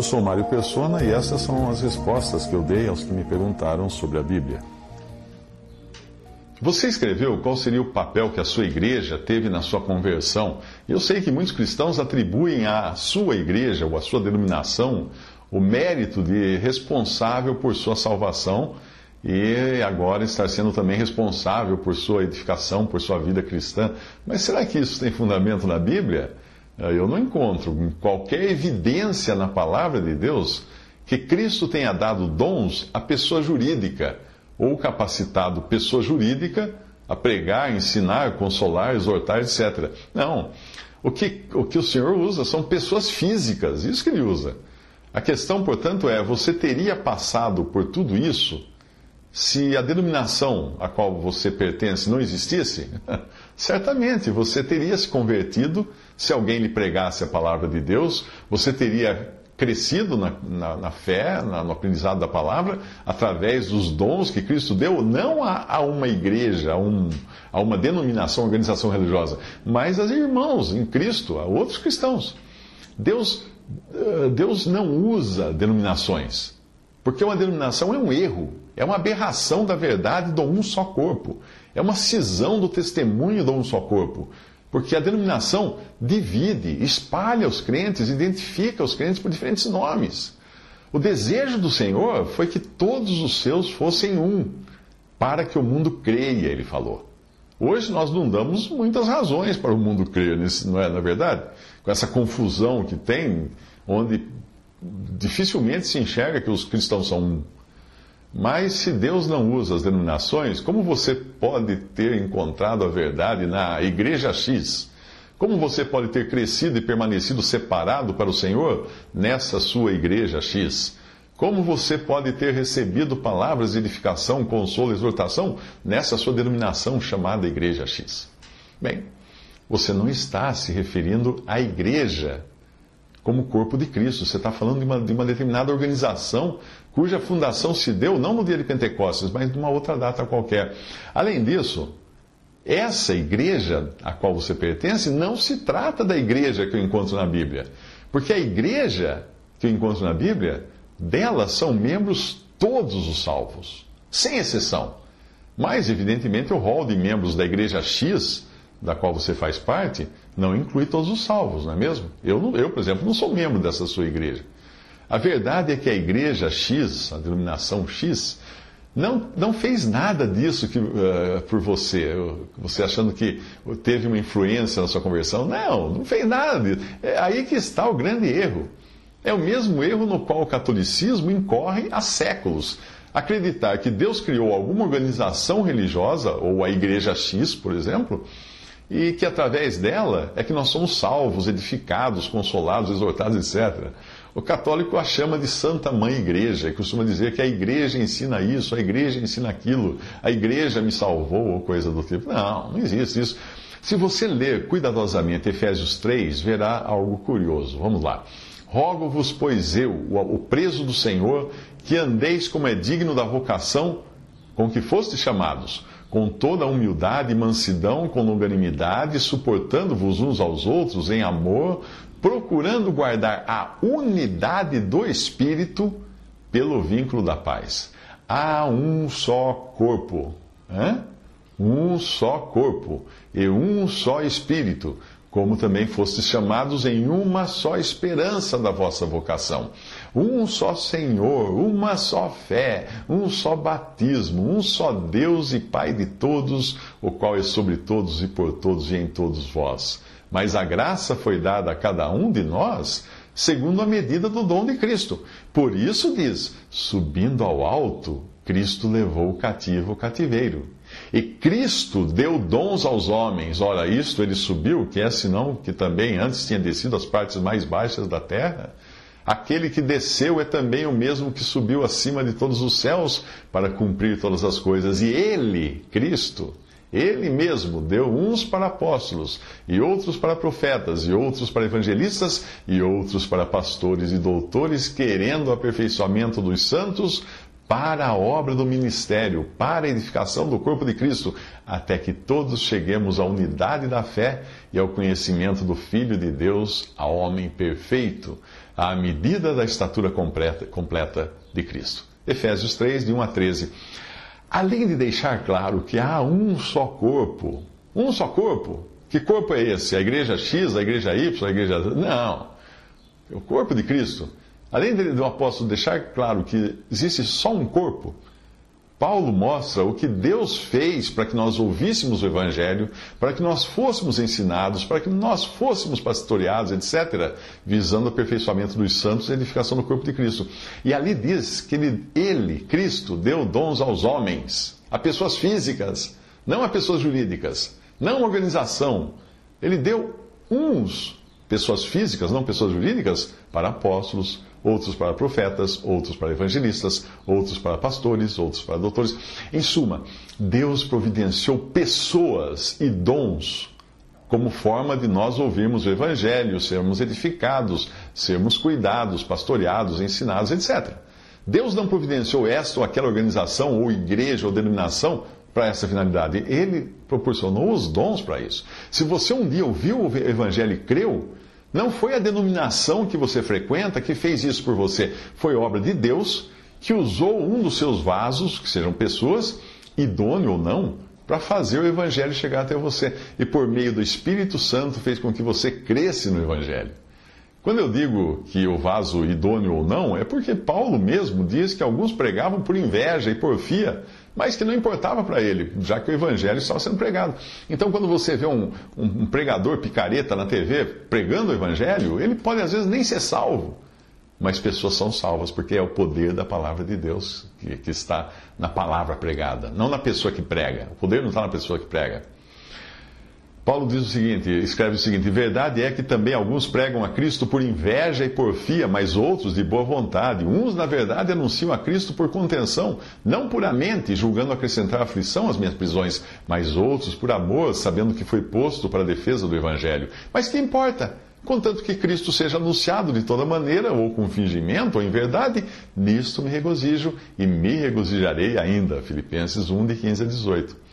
Eu sou Mário Persona e essas são as respostas que eu dei aos que me perguntaram sobre a Bíblia. Você escreveu qual seria o papel que a sua igreja teve na sua conversão. Eu sei que muitos cristãos atribuem à sua igreja ou à sua denominação o mérito de responsável por sua salvação e agora estar sendo também responsável por sua edificação, por sua vida cristã. Mas será que isso tem fundamento na Bíblia? Eu não encontro qualquer evidência na palavra de Deus que Cristo tenha dado dons à pessoa jurídica ou capacitado pessoa jurídica a pregar, ensinar, consolar, exortar, etc. Não. O que, o que o Senhor usa são pessoas físicas, isso que ele usa. A questão, portanto, é: você teria passado por tudo isso se a denominação a qual você pertence não existisse? Certamente você teria se convertido se alguém lhe pregasse a palavra de Deus, você teria crescido na, na, na fé, na, no aprendizado da palavra, através dos dons que Cristo deu, não a, a uma igreja, a, um, a uma denominação, organização religiosa, mas a irmãos em Cristo, a outros cristãos. Deus, eh, Deus não usa denominações, porque uma denominação é um erro, é uma aberração da verdade do um só corpo, é uma cisão do testemunho do um só corpo. Porque a denominação divide, espalha os crentes, identifica os crentes por diferentes nomes. O desejo do Senhor foi que todos os seus fossem um, para que o mundo creia, ele falou. Hoje nós não damos muitas razões para o mundo crer, não é, na é verdade? Com essa confusão que tem, onde dificilmente se enxerga que os cristãos são um. Mas se Deus não usa as denominações, como você pode ter encontrado a verdade na Igreja X? Como você pode ter crescido e permanecido separado para o Senhor nessa sua Igreja X? Como você pode ter recebido palavras de edificação, consolo, exortação nessa sua denominação chamada Igreja X? Bem, você não está se referindo à igreja como corpo de Cristo. Você está falando de uma, de uma, determinada organização cuja fundação se deu não no dia de Pentecostes, mas numa outra data qualquer. Além disso, essa igreja a qual você pertence não se trata da igreja que eu encontro na Bíblia. Porque a igreja que eu encontro na Bíblia, dela são membros todos os salvos, sem exceção. Mas, evidentemente, o rol de membros da igreja X da qual você faz parte, não inclui todos os salvos, não é mesmo? Eu, eu, por exemplo, não sou membro dessa sua igreja. A verdade é que a igreja X, a denominação X, não, não fez nada disso que, uh, por você, você achando que teve uma influência na sua conversão. Não, não fez nada disso. É aí que está o grande erro. É o mesmo erro no qual o catolicismo incorre há séculos. Acreditar que Deus criou alguma organização religiosa, ou a Igreja X, por exemplo, e que através dela é que nós somos salvos, edificados, consolados, exortados, etc. O católico a chama de Santa Mãe Igreja e costuma dizer que a igreja ensina isso, a igreja ensina aquilo, a igreja me salvou ou coisa do tipo. Não, não existe isso. Se você ler cuidadosamente Efésios 3, verá algo curioso. Vamos lá. Rogo-vos, pois eu, o preso do Senhor, que andeis como é digno da vocação com que fostes chamados com toda a humildade e mansidão, com longanimidade, suportando-vos uns aos outros em amor, procurando guardar a unidade do Espírito pelo vínculo da paz. Há um só corpo, hein? um só corpo e um só Espírito como também fostes chamados em uma só esperança da vossa vocação. Um só Senhor, uma só fé, um só batismo, um só Deus e Pai de todos, o qual é sobre todos e por todos e em todos vós. Mas a graça foi dada a cada um de nós segundo a medida do dom de Cristo. Por isso diz: subindo ao alto, Cristo levou o cativo o cativeiro E Cristo deu dons aos homens. Ora, isto ele subiu, que é senão que também antes tinha descido às partes mais baixas da terra? Aquele que desceu é também o mesmo que subiu acima de todos os céus para cumprir todas as coisas. E ele, Cristo, ele mesmo deu uns para apóstolos, e outros para profetas, e outros para evangelistas, e outros para pastores e doutores, querendo o aperfeiçoamento dos santos para a obra do ministério, para a edificação do corpo de Cristo, até que todos cheguemos à unidade da fé e ao conhecimento do Filho de Deus, a homem perfeito, à medida da estatura completa, de Cristo. Efésios 3, de 1 a 13. Além de deixar claro que há um só corpo, um só corpo. Que corpo é esse? A igreja X, a igreja Y, a igreja. Não. É o corpo de Cristo. Além do apóstolo deixar claro que existe só um corpo, Paulo mostra o que Deus fez para que nós ouvíssemos o Evangelho, para que nós fôssemos ensinados, para que nós fôssemos pastoreados, etc., visando o aperfeiçoamento dos santos e a edificação do corpo de Cristo. E ali diz que ele, ele, Cristo, deu dons aos homens, a pessoas físicas, não a pessoas jurídicas, não a organização. Ele deu uns, pessoas físicas, não pessoas jurídicas, para apóstolos, outros para profetas, outros para evangelistas, outros para pastores, outros para doutores. Em suma, Deus providenciou pessoas e dons como forma de nós ouvirmos o Evangelho, sermos edificados, sermos cuidados, pastoreados, ensinados, etc. Deus não providenciou esta ou aquela organização, ou igreja, ou denominação para essa finalidade. Ele proporcionou os dons para isso. Se você um dia ouviu o Evangelho e creu, não foi a denominação que você frequenta que fez isso por você. Foi obra de Deus que usou um dos seus vasos, que sejam pessoas, idôneo ou não, para fazer o Evangelho chegar até você. E por meio do Espírito Santo fez com que você cresce no Evangelho. Quando eu digo que o vaso idôneo ou não, é porque Paulo mesmo diz que alguns pregavam por inveja e porfia mas que não importava para ele, já que o evangelho estava sendo pregado. Então, quando você vê um, um, pregador picareta na TV pregando o evangelho, ele pode às vezes nem ser salvo, mas pessoas são salvas, porque é o poder da palavra de Deus que, que está na palavra pregada, não na pessoa que prega. O poder não está na pessoa que prega. Paulo diz o seguinte, escreve o seguinte: Verdade é que também alguns pregam a Cristo por inveja e porfia, mas outros de boa vontade. Uns, na verdade, anunciam a Cristo por contenção, não puramente, julgando acrescentar aflição às minhas prisões, mas outros por amor, sabendo que foi posto para a defesa do Evangelho. Mas que importa? Contanto que Cristo seja anunciado de toda maneira, ou com fingimento, ou em verdade, nisto me regozijo e me regozijarei ainda. Filipenses 1, de 15 a 18.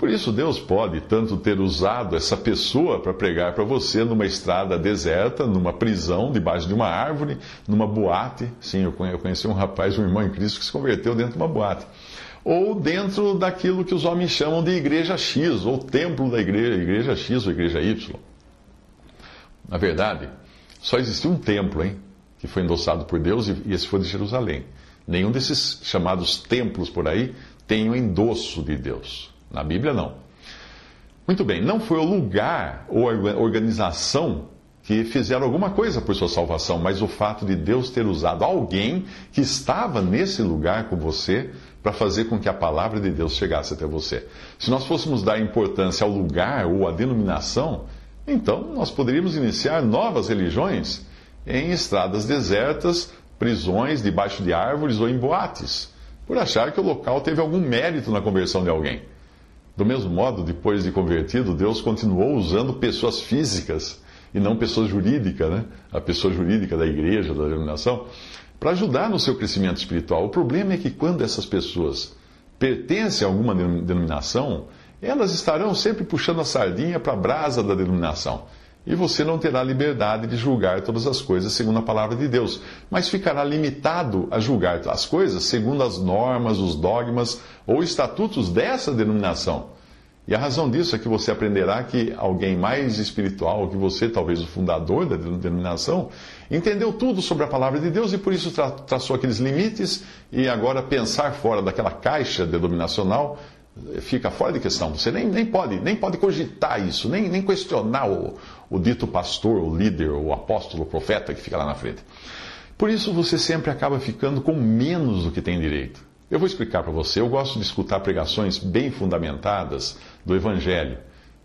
Por isso, Deus pode tanto ter usado essa pessoa para pregar para você numa estrada deserta, numa prisão, debaixo de uma árvore, numa boate. Sim, eu conheci um rapaz, um irmão em Cristo, que se converteu dentro de uma boate. Ou dentro daquilo que os homens chamam de igreja X, ou templo da igreja, igreja X ou igreja Y. Na verdade, só existiu um templo, hein? Que foi endossado por Deus e esse foi de Jerusalém. Nenhum desses chamados templos por aí tem o endosso de Deus. Na Bíblia, não. Muito bem, não foi o lugar ou a organização que fizeram alguma coisa por sua salvação, mas o fato de Deus ter usado alguém que estava nesse lugar com você para fazer com que a palavra de Deus chegasse até você. Se nós fôssemos dar importância ao lugar ou à denominação, então nós poderíamos iniciar novas religiões em estradas desertas, prisões debaixo de árvores ou em boates, por achar que o local teve algum mérito na conversão de alguém. Do mesmo modo, depois de convertido, Deus continuou usando pessoas físicas e não pessoas jurídicas, né? a pessoa jurídica da igreja, da denominação, para ajudar no seu crescimento espiritual. O problema é que quando essas pessoas pertencem a alguma denominação, elas estarão sempre puxando a sardinha para a brasa da denominação. E você não terá liberdade de julgar todas as coisas segundo a palavra de Deus, mas ficará limitado a julgar as coisas segundo as normas, os dogmas ou estatutos dessa denominação. E a razão disso é que você aprenderá que alguém mais espiritual que você, talvez o fundador da denominação, entendeu tudo sobre a palavra de Deus e por isso tra traçou aqueles limites e agora pensar fora daquela caixa denominacional fica fora de questão. Você nem, nem, pode, nem pode cogitar isso, nem, nem questionar o, o dito pastor, o líder, o apóstolo, o profeta que fica lá na frente. Por isso você sempre acaba ficando com menos do que tem direito. Eu vou explicar para você. Eu gosto de escutar pregações bem fundamentadas do Evangelho.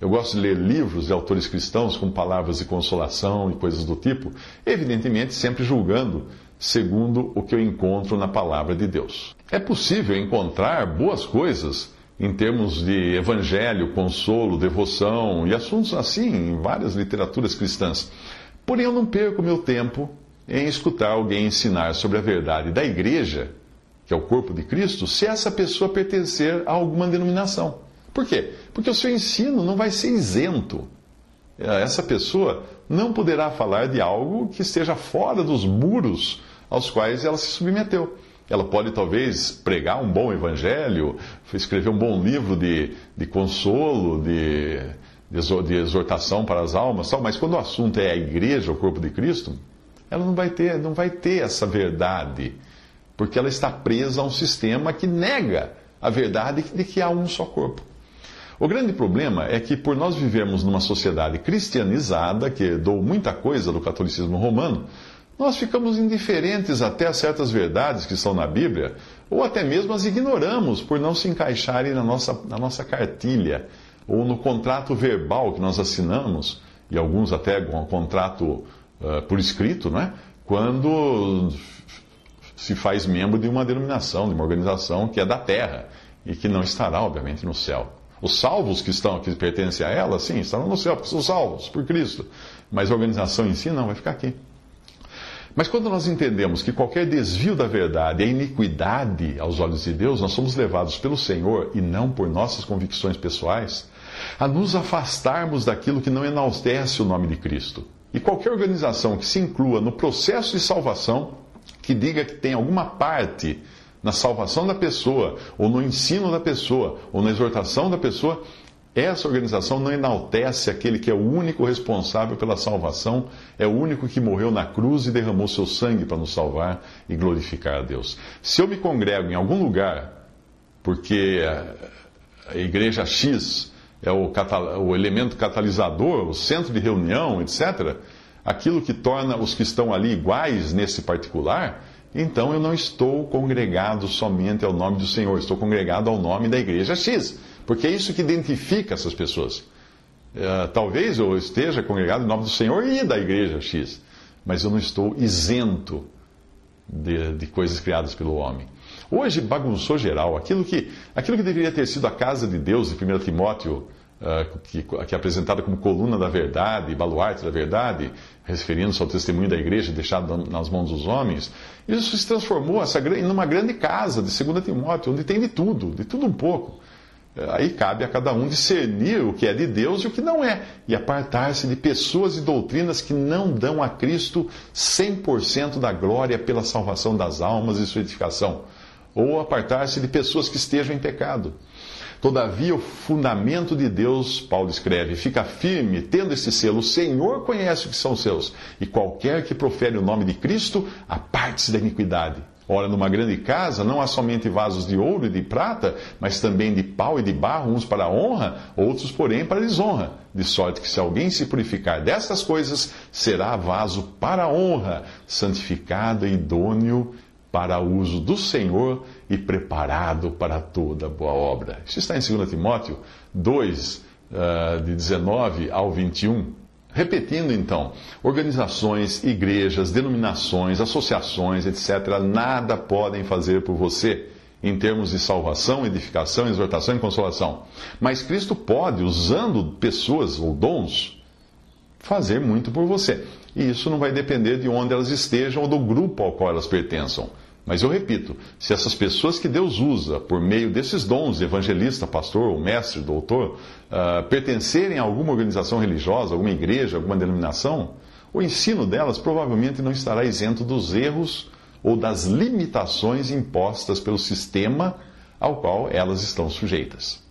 Eu gosto de ler livros de autores cristãos com palavras de consolação e coisas do tipo, evidentemente sempre julgando segundo o que eu encontro na palavra de Deus. É possível encontrar boas coisas em termos de evangelho, consolo, devoção e assuntos assim em várias literaturas cristãs. Porém, eu não perco meu tempo em escutar alguém ensinar sobre a verdade da igreja, que é o corpo de Cristo, se essa pessoa pertencer a alguma denominação. Por quê? Porque o seu ensino não vai ser isento. Essa pessoa não poderá falar de algo que esteja fora dos muros aos quais ela se submeteu. Ela pode talvez pregar um bom evangelho, escrever um bom livro de, de consolo, de, de exortação para as almas, tal, mas quando o assunto é a igreja, o corpo de Cristo, ela não vai ter, não vai ter essa verdade, porque ela está presa a um sistema que nega a verdade de que há um só corpo. O grande problema é que, por nós vivermos numa sociedade cristianizada, que herdou muita coisa do catolicismo romano, nós ficamos indiferentes até a certas verdades que estão na Bíblia, ou até mesmo as ignoramos por não se encaixarem na nossa, na nossa cartilha, ou no contrato verbal que nós assinamos, e alguns até um contrato uh, por escrito, né? quando se faz membro de uma denominação, de uma organização que é da terra e que não estará, obviamente, no céu. Os salvos que estão que pertencem a ela, sim, estarão no céu, porque são salvos por Cristo. Mas a organização em si não vai ficar aqui. Mas quando nós entendemos que qualquer desvio da verdade é iniquidade aos olhos de Deus, nós somos levados pelo Senhor e não por nossas convicções pessoais a nos afastarmos daquilo que não enaltece o nome de Cristo. E qualquer organização que se inclua no processo de salvação, que diga que tem alguma parte na salvação da pessoa, ou no ensino da pessoa, ou na exortação da pessoa, essa organização não enaltece aquele que é o único responsável pela salvação, é o único que morreu na cruz e derramou seu sangue para nos salvar e glorificar a Deus. Se eu me congrego em algum lugar, porque a igreja X é o, o elemento catalisador, o centro de reunião, etc., aquilo que torna os que estão ali iguais nesse particular, então eu não estou congregado somente ao nome do Senhor, estou congregado ao nome da igreja X. Porque é isso que identifica essas pessoas. Uh, talvez eu esteja congregado em nome do Senhor e da igreja X, mas eu não estou isento de, de coisas criadas pelo homem. Hoje bagunçou geral. Aquilo que, aquilo que deveria ter sido a casa de Deus, de 1 Timóteo, uh, que, que é apresentada como coluna da verdade, baluarte da verdade, referindo-se ao testemunho da igreja deixado nas mãos dos homens, isso se transformou essa, numa grande casa de 2 Timóteo, onde tem de tudo, de tudo um pouco. Aí cabe a cada um discernir o que é de Deus e o que não é, e apartar-se de pessoas e doutrinas que não dão a Cristo 100% da glória pela salvação das almas e sua edificação, ou apartar-se de pessoas que estejam em pecado. Todavia, o fundamento de Deus, Paulo escreve, fica firme, tendo esse selo. O Senhor conhece o que são seus, e qualquer que profere o nome de Cristo, aparte-se da iniquidade. Ora, numa grande casa não há somente vasos de ouro e de prata, mas também de pau e de barro, uns para honra, outros, porém, para desonra. De sorte que se alguém se purificar destas coisas, será vaso para honra, santificado e idôneo para uso do Senhor e preparado para toda boa obra. Isso está em 2 Timóteo 2, uh, de 19 ao 21. Repetindo então, organizações, igrejas, denominações, associações, etc., nada podem fazer por você em termos de salvação, edificação, exortação e consolação. Mas Cristo pode, usando pessoas ou dons, fazer muito por você. E isso não vai depender de onde elas estejam ou do grupo ao qual elas pertençam. Mas eu repito, se essas pessoas que Deus usa por meio desses dons evangelista, pastor, mestre, doutor, uh, pertencerem a alguma organização religiosa, alguma igreja, alguma denominação, o ensino delas provavelmente não estará isento dos erros ou das limitações impostas pelo sistema ao qual elas estão sujeitas.